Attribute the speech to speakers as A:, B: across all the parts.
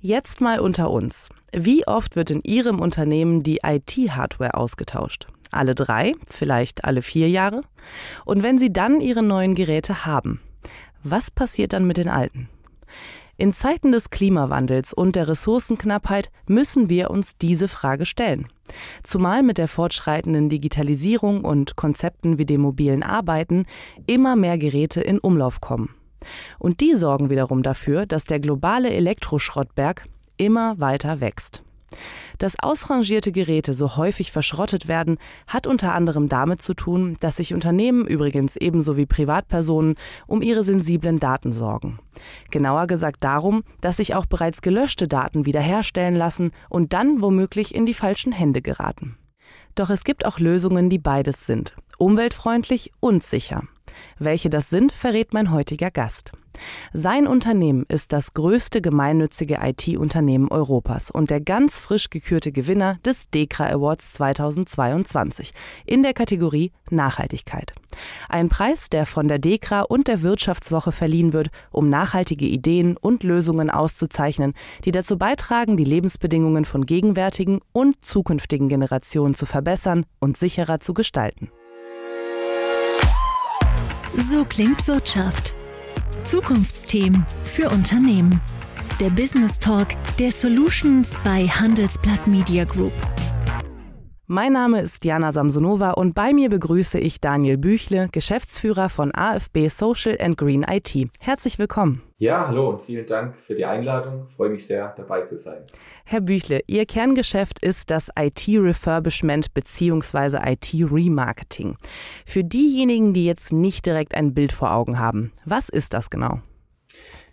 A: Jetzt mal unter uns. Wie oft wird in Ihrem Unternehmen die IT-Hardware ausgetauscht? Alle drei, vielleicht alle vier Jahre? Und wenn Sie dann Ihre neuen Geräte haben, was passiert dann mit den alten? In Zeiten des Klimawandels und der Ressourcenknappheit müssen wir uns diese Frage stellen. Zumal mit der fortschreitenden Digitalisierung und Konzepten wie dem mobilen Arbeiten immer mehr Geräte in Umlauf kommen. Und die sorgen wiederum dafür, dass der globale Elektroschrottberg immer weiter wächst. Dass ausrangierte Geräte so häufig verschrottet werden, hat unter anderem damit zu tun, dass sich Unternehmen übrigens ebenso wie Privatpersonen um ihre sensiblen Daten sorgen. Genauer gesagt darum, dass sich auch bereits gelöschte Daten wiederherstellen lassen und dann womöglich in die falschen Hände geraten. Doch es gibt auch Lösungen, die beides sind, umweltfreundlich und sicher. Welche das sind, verrät mein heutiger Gast. Sein Unternehmen ist das größte gemeinnützige IT-Unternehmen Europas und der ganz frisch gekürte Gewinner des DEKRA Awards 2022 in der Kategorie Nachhaltigkeit. Ein Preis, der von der DEKRA und der Wirtschaftswoche verliehen wird, um nachhaltige Ideen und Lösungen auszuzeichnen, die dazu beitragen, die Lebensbedingungen von gegenwärtigen und zukünftigen Generationen zu verbessern und sicherer zu gestalten.
B: So klingt Wirtschaft. Zukunftsthemen für Unternehmen. Der Business Talk der Solutions bei Handelsblatt Media Group.
A: Mein Name ist Jana Samsonova und bei mir begrüße ich Daniel Büchle, Geschäftsführer von AFB Social and Green IT. Herzlich willkommen.
C: Ja, hallo und vielen Dank für die Einladung. Ich freue mich sehr, dabei zu sein.
A: Herr Büchle, Ihr Kerngeschäft ist das IT-Refurbishment bzw. IT-Remarketing. Für diejenigen, die jetzt nicht direkt ein Bild vor Augen haben, was ist das genau?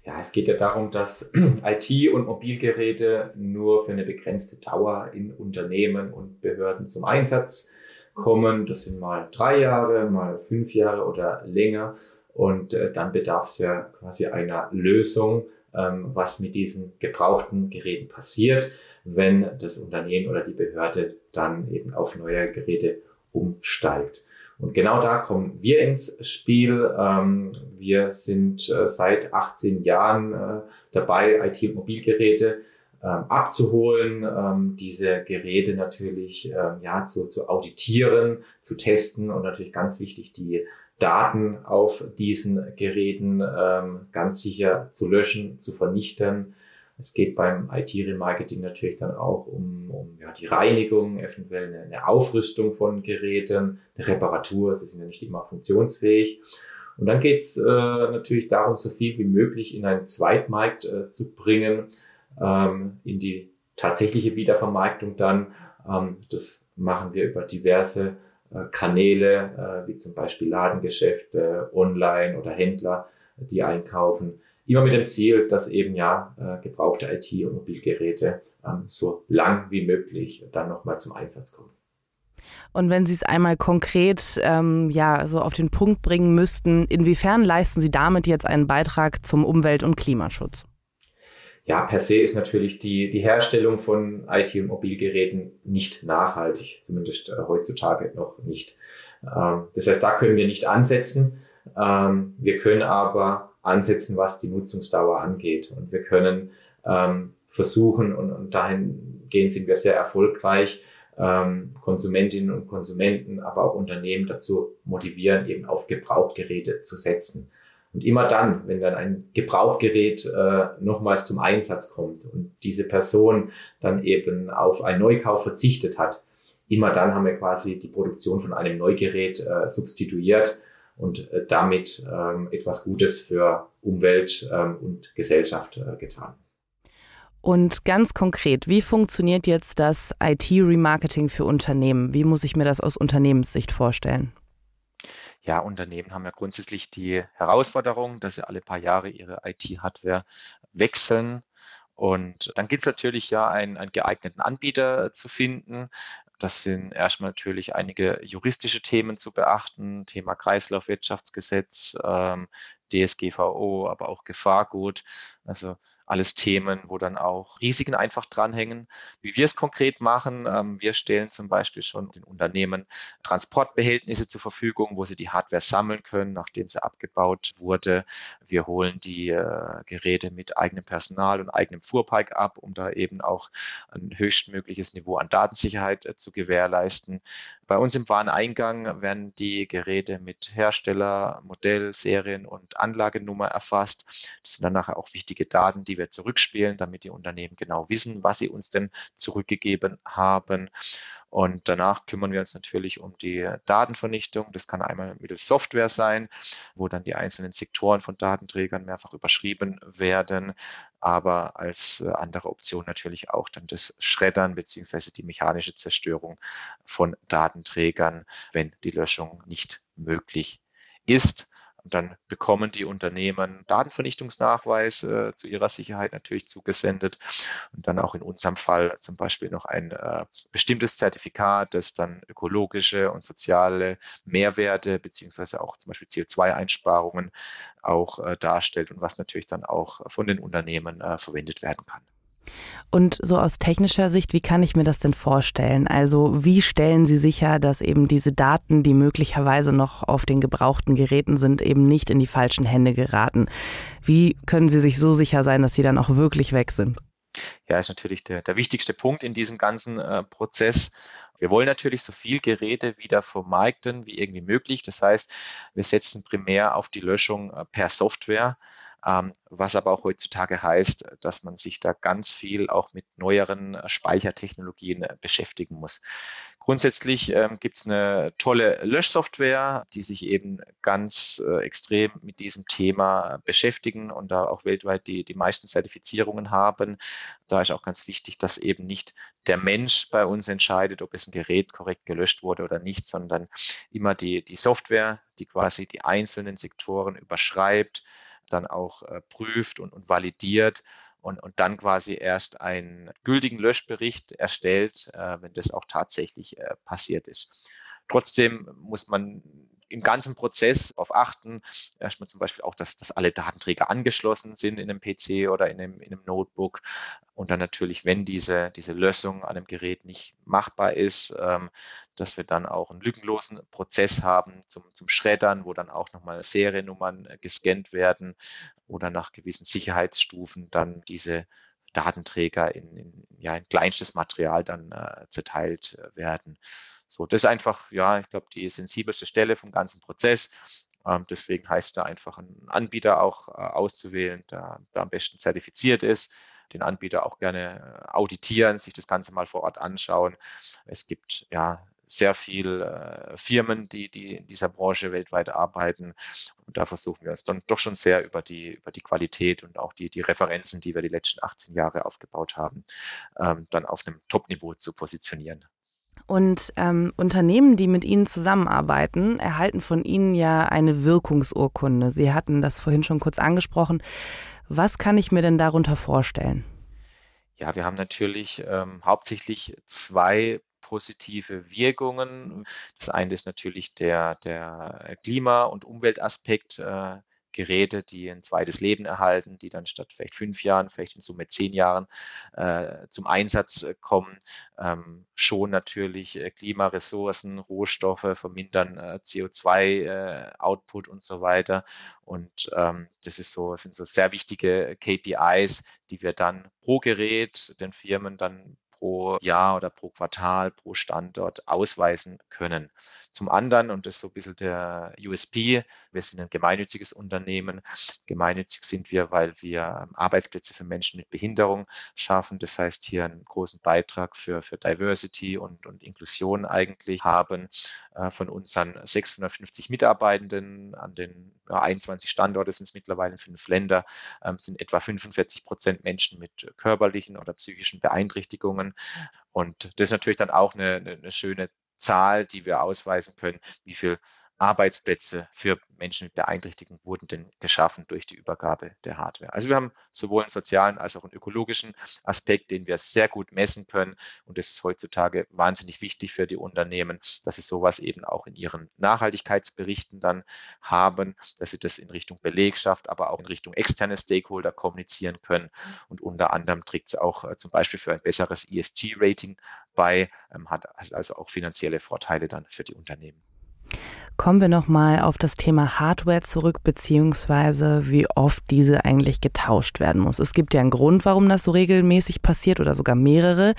C: Ja, es geht ja darum, dass IT- und Mobilgeräte nur für eine begrenzte Dauer in Unternehmen und Behörden zum Einsatz kommen. Das sind mal drei Jahre, mal fünf Jahre oder länger. Und äh, dann bedarf es ja quasi einer Lösung, ähm, was mit diesen gebrauchten Geräten passiert, wenn das Unternehmen oder die Behörde dann eben auf neue Geräte umsteigt. Und genau da kommen wir ins Spiel. Ähm, wir sind äh, seit 18 Jahren äh, dabei, IT- und Mobilgeräte ähm, abzuholen, ähm, diese Geräte natürlich ja, zu, zu auditieren, zu testen und natürlich ganz wichtig, die Daten auf diesen Geräten ganz sicher zu löschen, zu vernichten es geht beim IT-Remarketing natürlich dann auch um, um ja, die Reinigung, eventuell eine, eine Aufrüstung von Geräten, eine Reparatur, sie sind ja nicht immer funktionsfähig. Und dann geht es äh, natürlich darum, so viel wie möglich in einen Zweitmarkt äh, zu bringen, ähm, in die tatsächliche Wiedervermarktung dann. Ähm, das machen wir über diverse äh, Kanäle, äh, wie zum Beispiel Ladengeschäfte, Online oder Händler, die einkaufen. Immer mit dem Ziel, dass eben ja äh, gebrauchte IT- und Mobilgeräte ähm, so lang wie möglich dann nochmal zum Einsatz kommen.
A: Und wenn Sie es einmal konkret ähm, ja, so auf den Punkt bringen müssten, inwiefern leisten Sie damit jetzt einen Beitrag zum Umwelt- und Klimaschutz?
C: Ja, per se ist natürlich die, die Herstellung von IT- und Mobilgeräten nicht nachhaltig, zumindest äh, heutzutage noch nicht. Ähm, das heißt, da können wir nicht ansetzen. Ähm, wir können aber ansetzen, was die Nutzungsdauer angeht. Und wir können ähm, versuchen, und, und dahingehend sind wir sehr erfolgreich, ähm, Konsumentinnen und Konsumenten, aber auch Unternehmen dazu motivieren, eben auf Gebrauchtgeräte zu setzen. Und immer dann, wenn dann ein Gebrauchtgerät äh, nochmals zum Einsatz kommt und diese Person dann eben auf einen Neukauf verzichtet hat, immer dann haben wir quasi die Produktion von einem Neugerät äh, substituiert und äh, damit ähm, etwas Gutes für Umwelt ähm, und Gesellschaft äh, getan.
A: Und ganz konkret, wie funktioniert jetzt das IT-Remarketing für Unternehmen? Wie muss ich mir das aus Unternehmenssicht vorstellen?
D: Ja, Unternehmen haben ja grundsätzlich die Herausforderung, dass sie alle paar Jahre ihre IT-Hardware wechseln. Und dann gilt es natürlich ja, einen, einen geeigneten Anbieter zu finden. Das sind erstmal natürlich einige juristische Themen zu beachten, Thema Kreislaufwirtschaftsgesetz, ähm, DSGVO, aber auch Gefahrgut. Also
C: alles Themen, wo dann auch Risiken einfach dranhängen. Wie wir es konkret machen, ähm, wir stellen zum Beispiel schon den Unternehmen Transportbehältnisse zur Verfügung, wo sie die Hardware sammeln können, nachdem sie abgebaut wurde. Wir holen die äh, Geräte mit eigenem Personal und eigenem Fuhrpark ab, um da eben auch ein höchstmögliches Niveau an Datensicherheit äh, zu gewährleisten. Bei uns im Wareneingang werden die Geräte mit Hersteller, Modell, Serien und Anlagenummer erfasst. Das sind dann nachher auch wichtige Daten, die wir zurückspielen, damit die Unternehmen genau wissen, was sie uns denn zurückgegeben haben. Und danach kümmern wir uns natürlich um die Datenvernichtung. Das kann einmal mittels Software sein, wo dann die einzelnen Sektoren von Datenträgern mehrfach überschrieben werden, aber als äh, andere Option natürlich auch dann das Schreddern beziehungsweise die mechanische Zerstörung von Datenträgern, wenn die Löschung nicht möglich ist. Und dann bekommen die Unternehmen Datenvernichtungsnachweis äh, zu ihrer Sicherheit natürlich zugesendet und dann auch in unserem Fall zum Beispiel noch ein äh, bestimmtes Zertifikat, das dann ökologische und soziale Mehrwerte beziehungsweise auch zum Beispiel CO2-Einsparungen auch äh, darstellt und was natürlich dann auch von den Unternehmen äh, verwendet werden kann.
A: Und so aus technischer Sicht, wie kann ich mir das denn vorstellen? Also wie stellen Sie sicher, dass eben diese Daten, die möglicherweise noch auf den gebrauchten Geräten sind, eben nicht in die falschen Hände geraten? Wie können Sie sich so sicher sein, dass sie dann auch wirklich weg sind?
C: Ja, ist natürlich der, der wichtigste Punkt in diesem ganzen äh, Prozess. Wir wollen natürlich so viel Geräte wieder vermarkten wie irgendwie möglich. Das heißt, wir setzen primär auf die Löschung äh, per Software was aber auch heutzutage heißt, dass man sich da ganz viel auch mit neueren Speichertechnologien äh, beschäftigen muss. Grundsätzlich ähm, gibt es eine tolle Löschsoftware, die sich eben ganz äh, extrem mit diesem Thema beschäftigen und da auch weltweit die, die meisten Zertifizierungen haben. Da ist auch ganz wichtig, dass eben nicht der Mensch bei uns entscheidet, ob es ein Gerät korrekt gelöscht wurde oder nicht, sondern immer die, die Software, die quasi die einzelnen Sektoren überschreibt, dann auch äh, prüft und, und validiert und, und dann quasi erst einen gültigen Löschbericht erstellt, äh, wenn das auch tatsächlich äh, passiert ist. Trotzdem muss man im ganzen Prozess darauf achten, erstmal zum Beispiel auch, dass, dass alle Datenträger angeschlossen sind in einem PC oder in einem, in einem Notebook. Und dann natürlich, wenn diese, diese Lösung an einem Gerät nicht machbar ist, ähm, dass wir dann auch einen lückenlosen Prozess haben zum, zum Schreddern, wo dann auch nochmal Seriennummern äh, gescannt werden oder nach gewissen Sicherheitsstufen dann diese Datenträger in, in, ja, in kleinstes Material dann äh, zerteilt äh, werden. So, das ist einfach, ja, ich glaube, die sensibelste Stelle vom ganzen Prozess. Ähm, deswegen heißt da einfach einen Anbieter auch äh, auszuwählen, der, der am besten zertifiziert ist den Anbieter auch gerne äh, auditieren, sich das Ganze mal vor Ort anschauen. Es gibt ja sehr viele äh, Firmen, die, die in dieser Branche weltweit arbeiten. Und da versuchen wir uns dann doch schon sehr über die, über die Qualität und auch die, die Referenzen, die wir die letzten 18 Jahre aufgebaut haben, ähm, dann auf einem Top-Niveau zu positionieren.
A: Und ähm, Unternehmen, die mit Ihnen zusammenarbeiten, erhalten von Ihnen ja eine Wirkungsurkunde. Sie hatten das vorhin schon kurz angesprochen. Was kann ich mir denn darunter vorstellen?
C: Ja, wir haben natürlich ähm, hauptsächlich zwei positive Wirkungen. Das eine ist natürlich der, der Klima- und Umweltaspekt. Äh, Geräte, die ein zweites Leben erhalten, die dann statt vielleicht fünf Jahren, vielleicht in Summe zehn Jahren äh, zum Einsatz äh, kommen, ähm, schon natürlich äh, Klimaressourcen, Rohstoffe, vermindern äh, CO2-Output äh, und so weiter. Und ähm, das ist so, sind so sehr wichtige KPIs, die wir dann pro Gerät den Firmen dann pro Jahr oder pro Quartal, pro Standort ausweisen können. Zum anderen, und das ist so ein bisschen der USP, wir sind ein gemeinnütziges Unternehmen. Gemeinnützig sind wir, weil wir Arbeitsplätze für Menschen mit Behinderung schaffen. Das heißt, hier einen großen Beitrag für, für Diversity und, und Inklusion eigentlich haben. Äh, von unseren 650 Mitarbeitenden an den ja, 21 Standorten sind es mittlerweile in fünf Länder, ähm, sind etwa 45 Prozent Menschen mit körperlichen oder psychischen Beeinträchtigungen. Und das ist natürlich dann auch eine, eine schöne Zahl, die wir ausweisen können, wie viel Arbeitsplätze für Menschen mit Beeinträchtigung wurden denn geschaffen durch die Übergabe der Hardware. Also wir haben sowohl einen sozialen als auch einen ökologischen Aspekt, den wir sehr gut messen können. Und das ist heutzutage wahnsinnig wichtig für die Unternehmen, dass sie sowas eben auch in ihren Nachhaltigkeitsberichten dann haben, dass sie das in Richtung Belegschaft, aber auch in Richtung externe Stakeholder kommunizieren können. Und unter anderem trägt es auch äh, zum Beispiel für ein besseres ESG-Rating bei, ähm, hat also auch finanzielle Vorteile dann für die Unternehmen.
A: Kommen wir nochmal auf das Thema Hardware zurück, beziehungsweise wie oft diese eigentlich getauscht werden muss. Es gibt ja einen Grund, warum das so regelmäßig passiert oder sogar mehrere.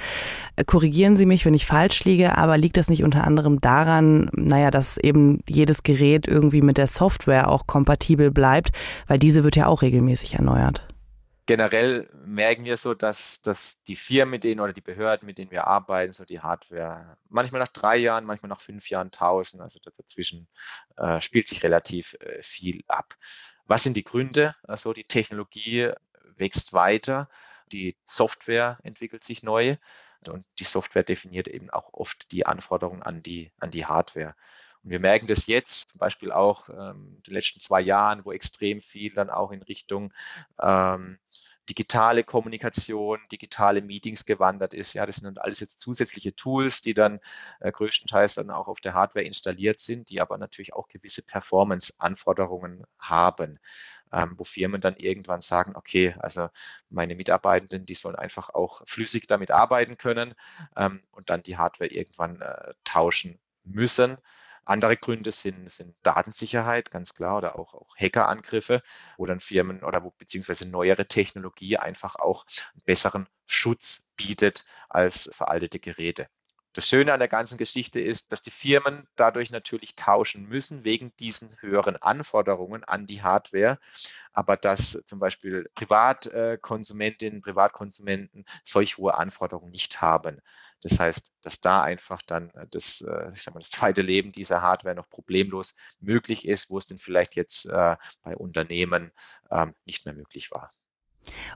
A: Äh, korrigieren Sie mich, wenn ich falsch liege, aber liegt das nicht unter anderem daran, naja, dass eben jedes Gerät irgendwie mit der Software auch kompatibel bleibt, weil diese wird ja auch regelmäßig erneuert?
C: Generell merken wir so, dass, dass die Firmen, mit denen oder die Behörden, mit denen wir arbeiten, so die Hardware manchmal nach drei Jahren, manchmal nach fünf Jahren tauschen. Also dazwischen äh, spielt sich relativ äh, viel ab. Was sind die Gründe? Also die Technologie wächst weiter, die Software entwickelt sich neu und die Software definiert eben auch oft die Anforderungen an die, an die Hardware. Wir merken das jetzt zum Beispiel auch ähm, in den letzten zwei Jahren, wo extrem viel dann auch in Richtung ähm, digitale Kommunikation, digitale Meetings gewandert ist. Ja, das sind alles jetzt zusätzliche Tools, die dann äh, größtenteils dann auch auf der Hardware installiert sind, die aber natürlich auch gewisse Performance-Anforderungen haben. Ähm, wo Firmen dann irgendwann sagen, okay, also meine Mitarbeitenden, die sollen einfach auch flüssig damit arbeiten können ähm, und dann die Hardware irgendwann äh, tauschen müssen. Andere Gründe sind, sind Datensicherheit, ganz klar, oder auch, auch Hackerangriffe, wo dann Firmen oder wo beziehungsweise neuere Technologie einfach auch einen besseren Schutz bietet als veraltete Geräte. Das Schöne an der ganzen Geschichte ist, dass die Firmen dadurch natürlich tauschen müssen wegen diesen höheren Anforderungen an die Hardware, aber dass zum Beispiel Privatkonsumentinnen, Privatkonsumenten solch hohe Anforderungen nicht haben. Das heißt, dass da einfach dann äh, das, äh, ich sag mal, das zweite Leben dieser Hardware noch problemlos möglich ist, wo es denn vielleicht jetzt äh, bei Unternehmen ähm, nicht mehr möglich war.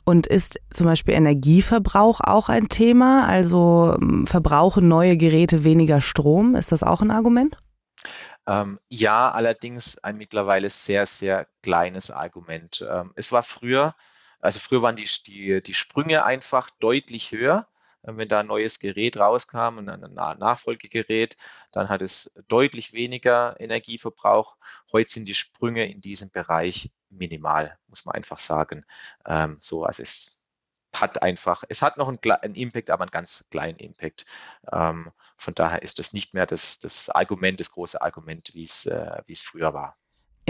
A: Und ist zum Beispiel Energieverbrauch auch ein Thema? Also ähm, verbrauchen neue Geräte weniger Strom? Ist das auch ein Argument?
C: Ähm, ja, allerdings ein mittlerweile sehr, sehr kleines Argument. Ähm, es war früher, also früher waren die, die, die Sprünge einfach deutlich höher. Äh, wenn da ein neues Gerät rauskam und ein Nachfolgegerät, dann hat es deutlich weniger Energieverbrauch. Heute sind die Sprünge in diesem Bereich minimal, muss man einfach sagen. Ähm, so, also es hat einfach, es hat noch einen, einen Impact, aber einen ganz kleinen Impact. Ähm, von daher ist das nicht mehr das, das Argument, das große Argument, wie äh, wie es früher war.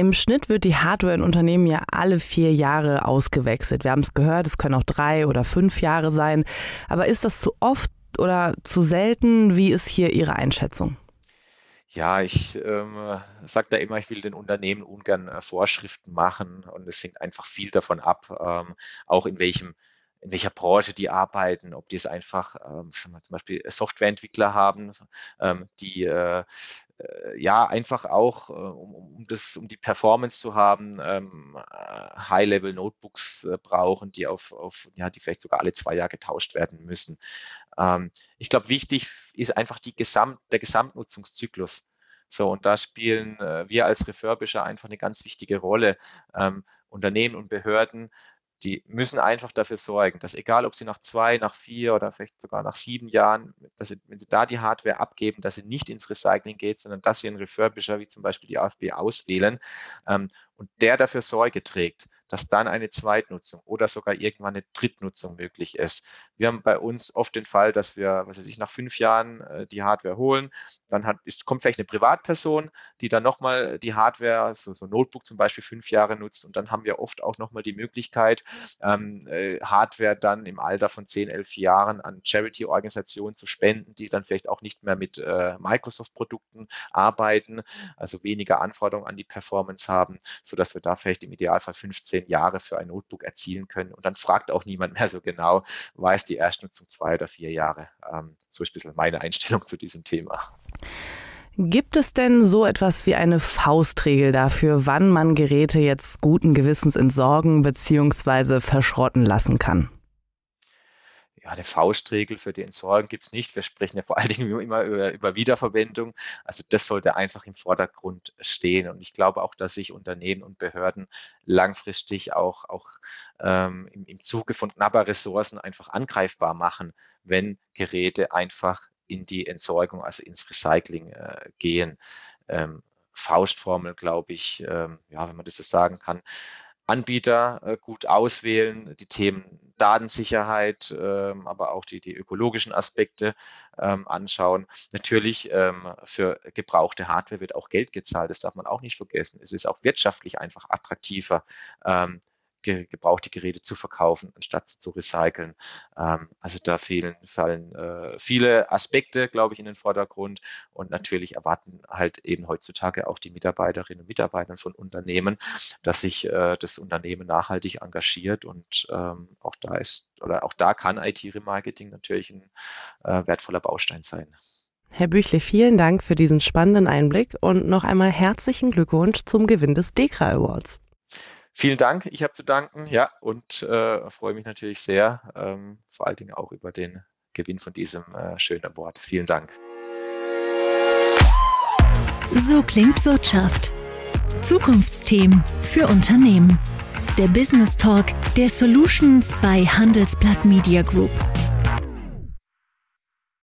A: Im Schnitt wird die Hardware in Unternehmen ja alle vier Jahre ausgewechselt. Wir haben es gehört, es können auch drei oder fünf Jahre sein. Aber ist das zu oft oder zu selten? Wie ist hier Ihre Einschätzung?
C: Ja, ich ähm, sage da immer, ich will den Unternehmen ungern äh, Vorschriften machen und es hängt einfach viel davon ab, ähm, auch in welchem in welcher Branche die arbeiten, ob die es einfach ähm, zum Beispiel Softwareentwickler haben, ähm, die äh, ja einfach auch, äh, um, um, das, um die Performance zu haben, ähm, äh, High-Level-Notebooks äh, brauchen, die auf, auf, ja, die vielleicht sogar alle zwei Jahre getauscht werden müssen. Ähm, ich glaube, wichtig ist einfach die Gesamt, der Gesamtnutzungszyklus. So, und da spielen äh, wir als Refurbisher einfach eine ganz wichtige Rolle. Ähm, Unternehmen und Behörden die müssen einfach dafür sorgen, dass egal, ob sie nach zwei, nach vier oder vielleicht sogar nach sieben Jahren, dass sie, wenn sie da die Hardware abgeben, dass sie nicht ins Recycling geht, sondern dass sie einen Refurbisher wie zum Beispiel die AFB auswählen ähm, und der dafür Sorge trägt, dass dann eine Zweitnutzung oder sogar irgendwann eine Drittnutzung möglich ist. Wir haben bei uns oft den Fall, dass wir, was weiß ich, nach fünf Jahren äh, die Hardware holen, dann hat, ist, kommt vielleicht eine Privatperson, die dann nochmal die Hardware, so, so Notebook zum Beispiel fünf Jahre nutzt und dann haben wir oft auch nochmal die Möglichkeit, ähm, äh, Hardware dann im Alter von zehn, elf Jahren an Charity-Organisationen zu spenden, die dann vielleicht auch nicht mehr mit äh, Microsoft-Produkten arbeiten, also weniger Anforderungen an die Performance haben, sodass wir da vielleicht im Idealfall 15 zehn Jahre für ein Notebook erzielen können. Und dann fragt auch niemand mehr so genau, war es die Erstnutzung zwei oder vier Jahre. Ähm, so ist ein bisschen meine Einstellung zu diesem Thema.
A: Gibt es denn so etwas wie eine Faustregel dafür, wann man Geräte jetzt guten Gewissens entsorgen bzw. verschrotten lassen kann?
C: Ja, eine Faustregel für die Entsorgung gibt es nicht. Wir sprechen ja vor allen Dingen immer über, über, Wiederverwendung. Also das sollte einfach im Vordergrund stehen. Und ich glaube auch, dass sich Unternehmen und Behörden langfristig auch, auch ähm, im, im Zuge von knapper Ressourcen einfach angreifbar machen, wenn Geräte einfach in die Entsorgung, also ins Recycling äh, gehen. Ähm, Faustformel, glaube ich, ähm, ja, wenn man das so sagen kann. Anbieter äh, gut auswählen, die Themen Datensicherheit, ähm, aber auch die, die ökologischen Aspekte ähm, anschauen. Natürlich ähm, für gebrauchte Hardware wird auch Geld gezahlt, das darf man auch nicht vergessen. Es ist auch wirtschaftlich einfach attraktiver, ge gebrauchte Geräte zu verkaufen, anstatt zu recyceln. Ähm, also da fehlen, fallen äh, viele Aspekte, glaube ich, in den Vordergrund. Und natürlich erwarten halt eben heutzutage auch die Mitarbeiterinnen und Mitarbeiter von Unternehmen, dass sich äh, das Unternehmen nachhaltig engagiert. Und ähm, auch da ist, oder auch da kann IT-Remarketing natürlich ein äh, wertvoller Baustein sein.
A: Herr Büchle, vielen Dank für diesen spannenden Einblick und noch einmal herzlichen Glückwunsch zum Gewinn des DEKRA Awards.
C: Vielen Dank, ich habe zu danken, ja, und äh, freue mich natürlich sehr, ähm, vor allen Dingen auch über den Gewinn von diesem äh, schönen Award. Vielen Dank.
B: So klingt Wirtschaft. Zukunftsthemen für Unternehmen. Der Business Talk der Solutions bei Handelsblatt Media Group.